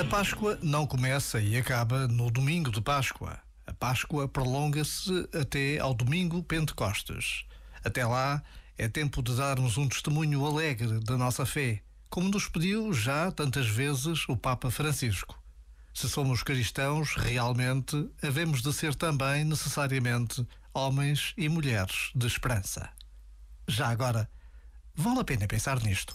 A Páscoa não começa e acaba no domingo de Páscoa. A Páscoa prolonga-se até ao domingo Pentecostes. Até lá é tempo de darmos um testemunho alegre da nossa fé, como nos pediu já tantas vezes o Papa Francisco. Se somos cristãos, realmente havemos de ser também necessariamente homens e mulheres de esperança. Já agora, vale a pena pensar nisto.